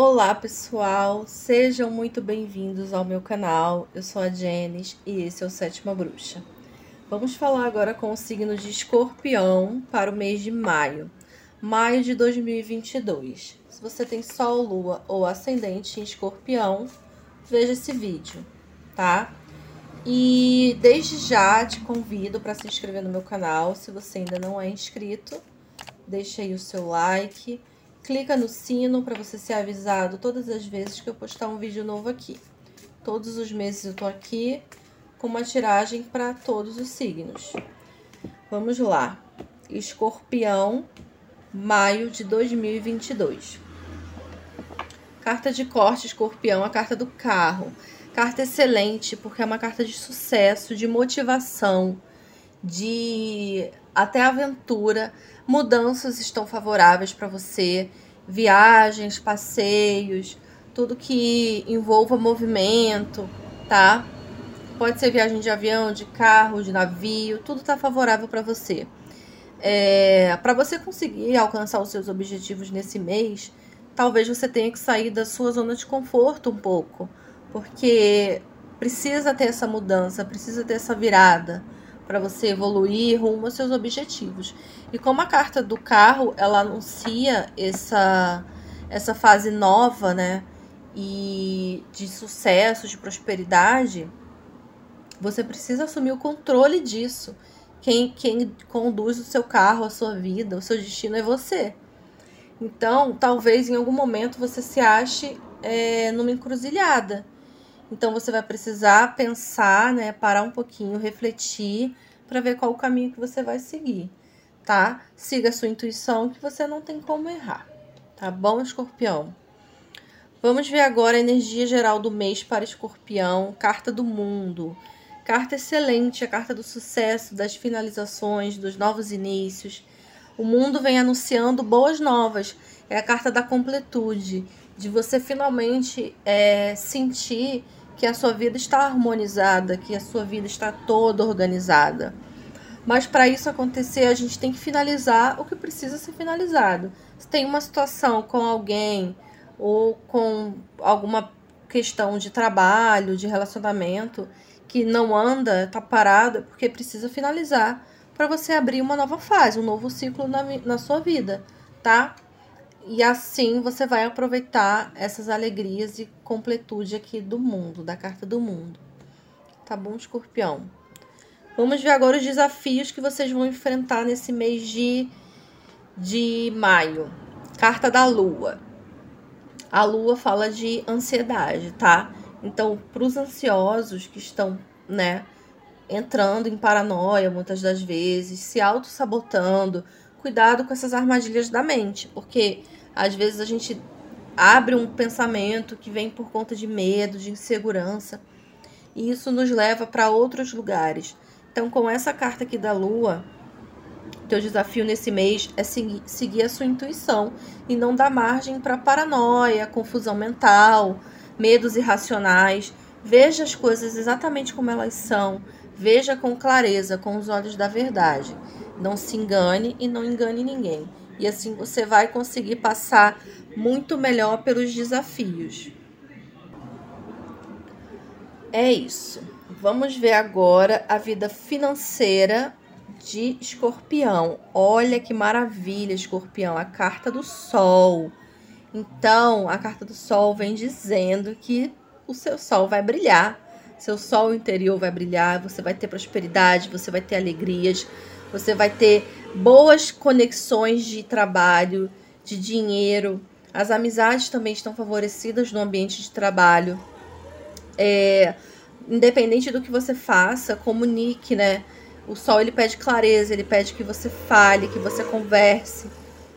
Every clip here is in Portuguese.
Olá pessoal, sejam muito bem-vindos ao meu canal. Eu sou a Jenis e esse é o Sétima Bruxa. Vamos falar agora com o signo de Escorpião para o mês de maio, maio de 2022. Se você tem Sol, Lua ou Ascendente em Escorpião, veja esse vídeo, tá? E desde já te convido para se inscrever no meu canal, se você ainda não é inscrito, deixa aí o seu like clica no sino para você ser avisado todas as vezes que eu postar um vídeo novo aqui. Todos os meses eu tô aqui com uma tiragem para todos os signos. Vamos lá. Escorpião, maio de 2022. Carta de corte, escorpião, a carta do carro. Carta excelente, porque é uma carta de sucesso, de motivação, de até aventura. Mudanças estão favoráveis para você, viagens, passeios, tudo que envolva movimento, tá? Pode ser viagem de avião, de carro, de navio, tudo tá favorável para você. É, para você conseguir alcançar os seus objetivos nesse mês, talvez você tenha que sair da sua zona de conforto um pouco, porque precisa ter essa mudança, precisa ter essa virada para você evoluir rumo aos seus objetivos. E como a carta do carro, ela anuncia essa essa fase nova, né? E de sucesso, de prosperidade, você precisa assumir o controle disso. Quem, quem conduz o seu carro, a sua vida, o seu destino é você. Então, talvez em algum momento você se ache é, numa encruzilhada então você vai precisar pensar, né, parar um pouquinho, refletir para ver qual o caminho que você vai seguir, tá? Siga a sua intuição que você não tem como errar. Tá bom, Escorpião? Vamos ver agora a energia geral do mês para Escorpião, carta do mundo. Carta excelente, a carta do sucesso, das finalizações, dos novos inícios. O mundo vem anunciando boas novas. É a carta da completude, de você finalmente é, sentir que a sua vida está harmonizada, que a sua vida está toda organizada. Mas para isso acontecer, a gente tem que finalizar o que precisa ser finalizado. Se tem uma situação com alguém ou com alguma questão de trabalho, de relacionamento que não anda, está parado, é porque precisa finalizar para você abrir uma nova fase, um novo ciclo na, na sua vida, tá? E assim você vai aproveitar essas alegrias e completude aqui do mundo, da carta do mundo. Tá bom, escorpião? Vamos ver agora os desafios que vocês vão enfrentar nesse mês de, de maio. Carta da lua. A lua fala de ansiedade, tá? Então, para os ansiosos que estão, né, entrando em paranoia muitas das vezes, se auto-sabotando, cuidado com essas armadilhas da mente, porque às vezes a gente abre um pensamento que vem por conta de medo, de insegurança, e isso nos leva para outros lugares. Então, com essa carta aqui da Lua, teu desafio nesse mês é seguir, seguir a sua intuição e não dar margem para paranoia, confusão mental, medos irracionais. Veja as coisas exatamente como elas são. Veja com clareza, com os olhos da verdade. Não se engane e não engane ninguém e assim você vai conseguir passar muito melhor pelos desafios. É isso. Vamos ver agora a vida financeira de Escorpião. Olha que maravilha, Escorpião, a carta do Sol. Então, a carta do Sol vem dizendo que o seu sol vai brilhar, seu sol interior vai brilhar, você vai ter prosperidade, você vai ter alegrias, você vai ter boas conexões de trabalho, de dinheiro. As amizades também estão favorecidas no ambiente de trabalho. É, independente do que você faça, comunique, né? O sol ele pede clareza, ele pede que você fale, que você converse,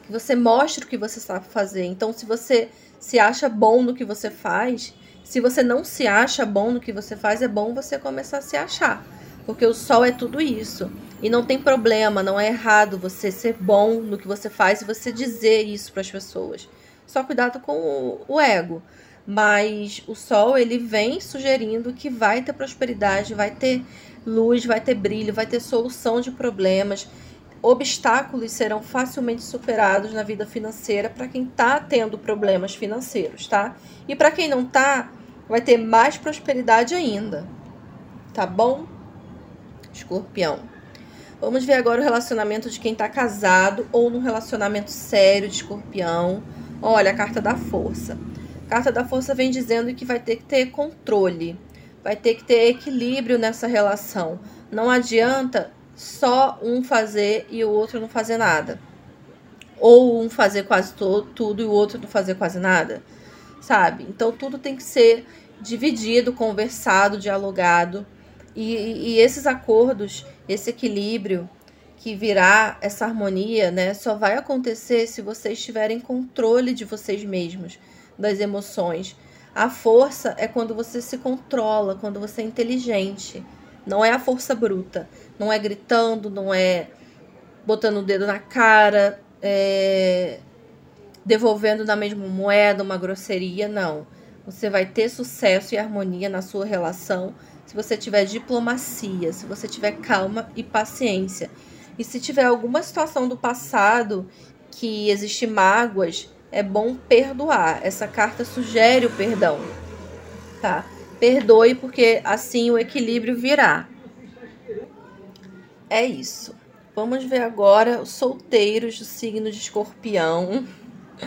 que você mostre o que você sabe fazer. Então, se você se acha bom no que você faz, se você não se acha bom no que você faz, é bom você começar a se achar. Porque o sol é tudo isso. E não tem problema, não é errado você ser bom no que você faz e você dizer isso para as pessoas. Só cuidado com o, o ego. Mas o sol, ele vem sugerindo que vai ter prosperidade, vai ter luz, vai ter brilho, vai ter solução de problemas. obstáculos serão facilmente superados na vida financeira para quem está tendo problemas financeiros, tá? E para quem não tá, vai ter mais prosperidade ainda. Tá bom? Escorpião. Vamos ver agora o relacionamento de quem está casado ou num relacionamento sério de escorpião. Olha a carta da força. A carta da força vem dizendo que vai ter que ter controle, vai ter que ter equilíbrio nessa relação. Não adianta só um fazer e o outro não fazer nada. Ou um fazer quase tudo e o outro não fazer quase nada. Sabe? Então tudo tem que ser dividido, conversado, dialogado. E, e, esses acordos, esse equilíbrio que virá, essa harmonia, né, só vai acontecer se vocês tiverem controle de vocês mesmos, das emoções. A força é quando você se controla, quando você é inteligente. Não é a força bruta. Não é gritando, não é botando o dedo na cara, é... devolvendo na mesma moeda uma grosseria, não. Você vai ter sucesso e harmonia na sua relação se você tiver diplomacia, se você tiver calma e paciência. E se tiver alguma situação do passado que existe mágoas, é bom perdoar. Essa carta sugere o perdão, tá? Perdoe porque assim o equilíbrio virá. É isso. Vamos ver agora os solteiros do signo de escorpião.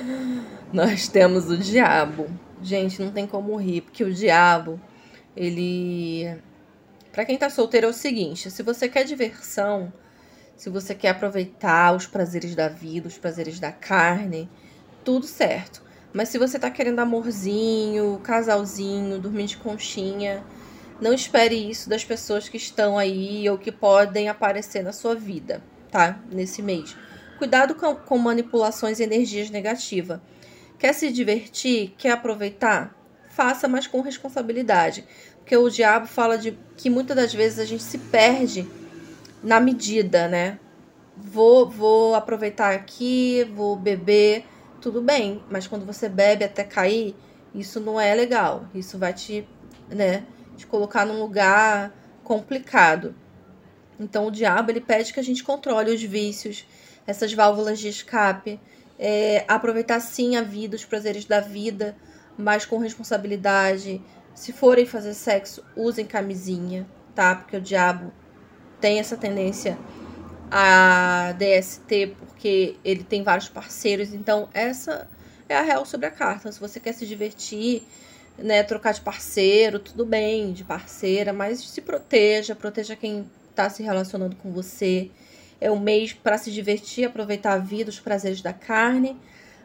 Nós temos o diabo. Gente, não tem como rir, porque o diabo, ele. Para quem tá solteiro é o seguinte: se você quer diversão, se você quer aproveitar os prazeres da vida, os prazeres da carne, tudo certo. Mas se você tá querendo amorzinho, casalzinho, dormir de conchinha, não espere isso das pessoas que estão aí ou que podem aparecer na sua vida, tá? Nesse mês. Cuidado com, com manipulações e energias negativas. Quer se divertir? Quer aproveitar? Faça, mas com responsabilidade. Porque o diabo fala de que muitas das vezes a gente se perde na medida, né? Vou, vou aproveitar aqui, vou beber tudo bem, mas quando você bebe até cair, isso não é legal. Isso vai te, né, te colocar num lugar complicado. Então o diabo ele pede que a gente controle os vícios, essas válvulas de escape, é, aproveitar sim a vida, os prazeres da vida, mas com responsabilidade. Se forem fazer sexo, usem camisinha, tá? Porque o diabo tem essa tendência a DST, porque ele tem vários parceiros. Então, essa é a real sobre a carta. Se você quer se divertir, né, trocar de parceiro, tudo bem, de parceira, mas se proteja, proteja quem está se relacionando com você. É um mês para se divertir, aproveitar a vida, os prazeres da carne,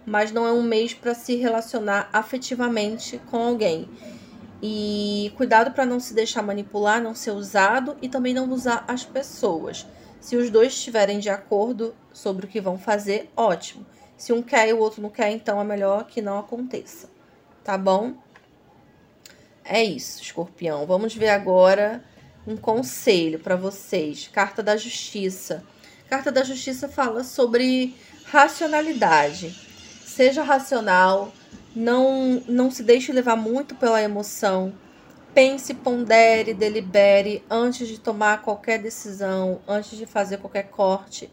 mas não é um mês para se relacionar afetivamente com alguém. E cuidado para não se deixar manipular, não ser usado e também não usar as pessoas. Se os dois estiverem de acordo sobre o que vão fazer, ótimo. Se um quer e o outro não quer, então é melhor que não aconteça. Tá bom? É isso, escorpião. Vamos ver agora um conselho para vocês. Carta da Justiça. Carta da Justiça fala sobre racionalidade. Seja racional, não, não se deixe levar muito pela emoção pense, pondere, delibere antes de tomar qualquer decisão, antes de fazer qualquer corte,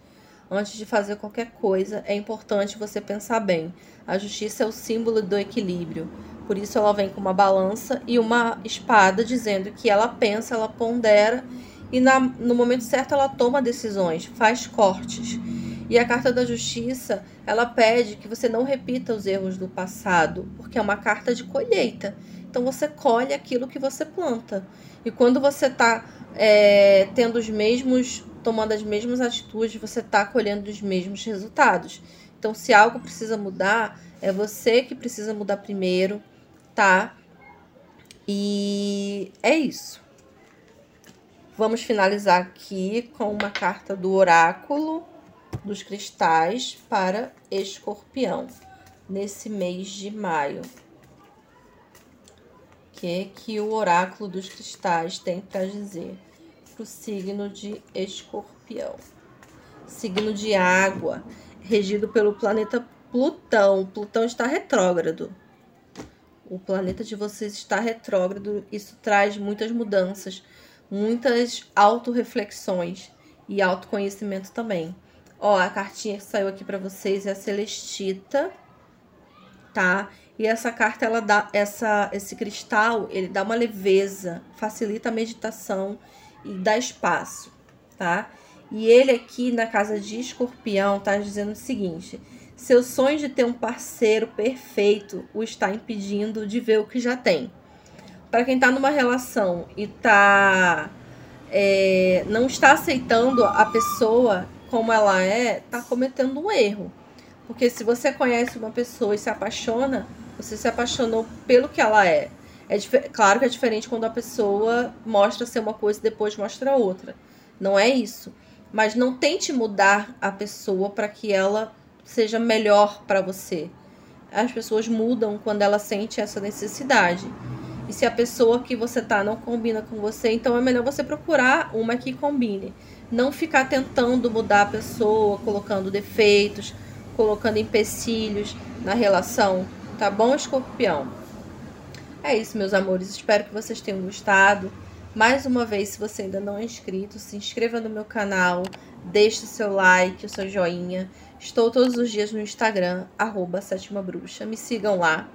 antes de fazer qualquer coisa. É importante você pensar bem. A justiça é o símbolo do equilíbrio. Por isso ela vem com uma balança e uma espada dizendo que ela pensa, ela pondera e na, no momento certo ela toma decisões, faz cortes. E a carta da justiça, ela pede que você não repita os erros do passado, porque é uma carta de colheita. Então você colhe aquilo que você planta. E quando você está é, tendo os mesmos, tomando as mesmas atitudes, você está colhendo os mesmos resultados. Então, se algo precisa mudar, é você que precisa mudar primeiro, tá? E é isso. Vamos finalizar aqui com uma carta do oráculo dos cristais para escorpião nesse mês de maio que que o oráculo dos cristais tem para dizer para o signo de Escorpião. Signo de água, regido pelo planeta Plutão. Plutão está retrógrado. O planeta de vocês está retrógrado. Isso traz muitas mudanças, muitas autorreflexões e autoconhecimento também. Ó, a cartinha que saiu aqui para vocês é a Celestita, tá? E essa carta, ela dá, essa, esse cristal, ele dá uma leveza, facilita a meditação e dá espaço, tá? E ele aqui na casa de escorpião tá dizendo o seguinte: seu sonho de ter um parceiro perfeito o está impedindo de ver o que já tem. Para quem tá numa relação e tá é, não está aceitando a pessoa como ela é, tá cometendo um erro. Porque se você conhece uma pessoa e se apaixona, você se apaixonou pelo que ela é. É claro que é diferente quando a pessoa mostra ser uma coisa e depois mostra outra. Não é isso. Mas não tente mudar a pessoa para que ela seja melhor para você. As pessoas mudam quando ela sente essa necessidade. E se a pessoa que você tá não combina com você, então é melhor você procurar uma que combine. Não ficar tentando mudar a pessoa, colocando defeitos, colocando empecilhos na relação. Tá bom, escorpião? É isso, meus amores. Espero que vocês tenham gostado. Mais uma vez, se você ainda não é inscrito, se inscreva no meu canal, deixe seu like, o seu joinha. Estou todos os dias no Instagram, arroba Sétima Bruxa. Me sigam lá.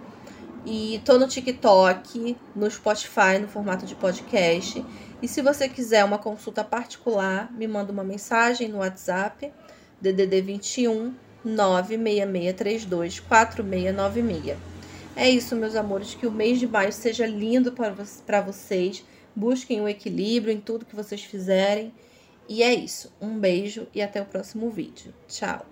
E tô no TikTok, no Spotify, no formato de podcast. E se você quiser uma consulta particular, me manda uma mensagem no WhatsApp, DDD 21 96632 4696. É isso, meus amores, que o mês de maio seja lindo para vocês. Busquem o equilíbrio em tudo que vocês fizerem. E é isso. Um beijo e até o próximo vídeo. Tchau!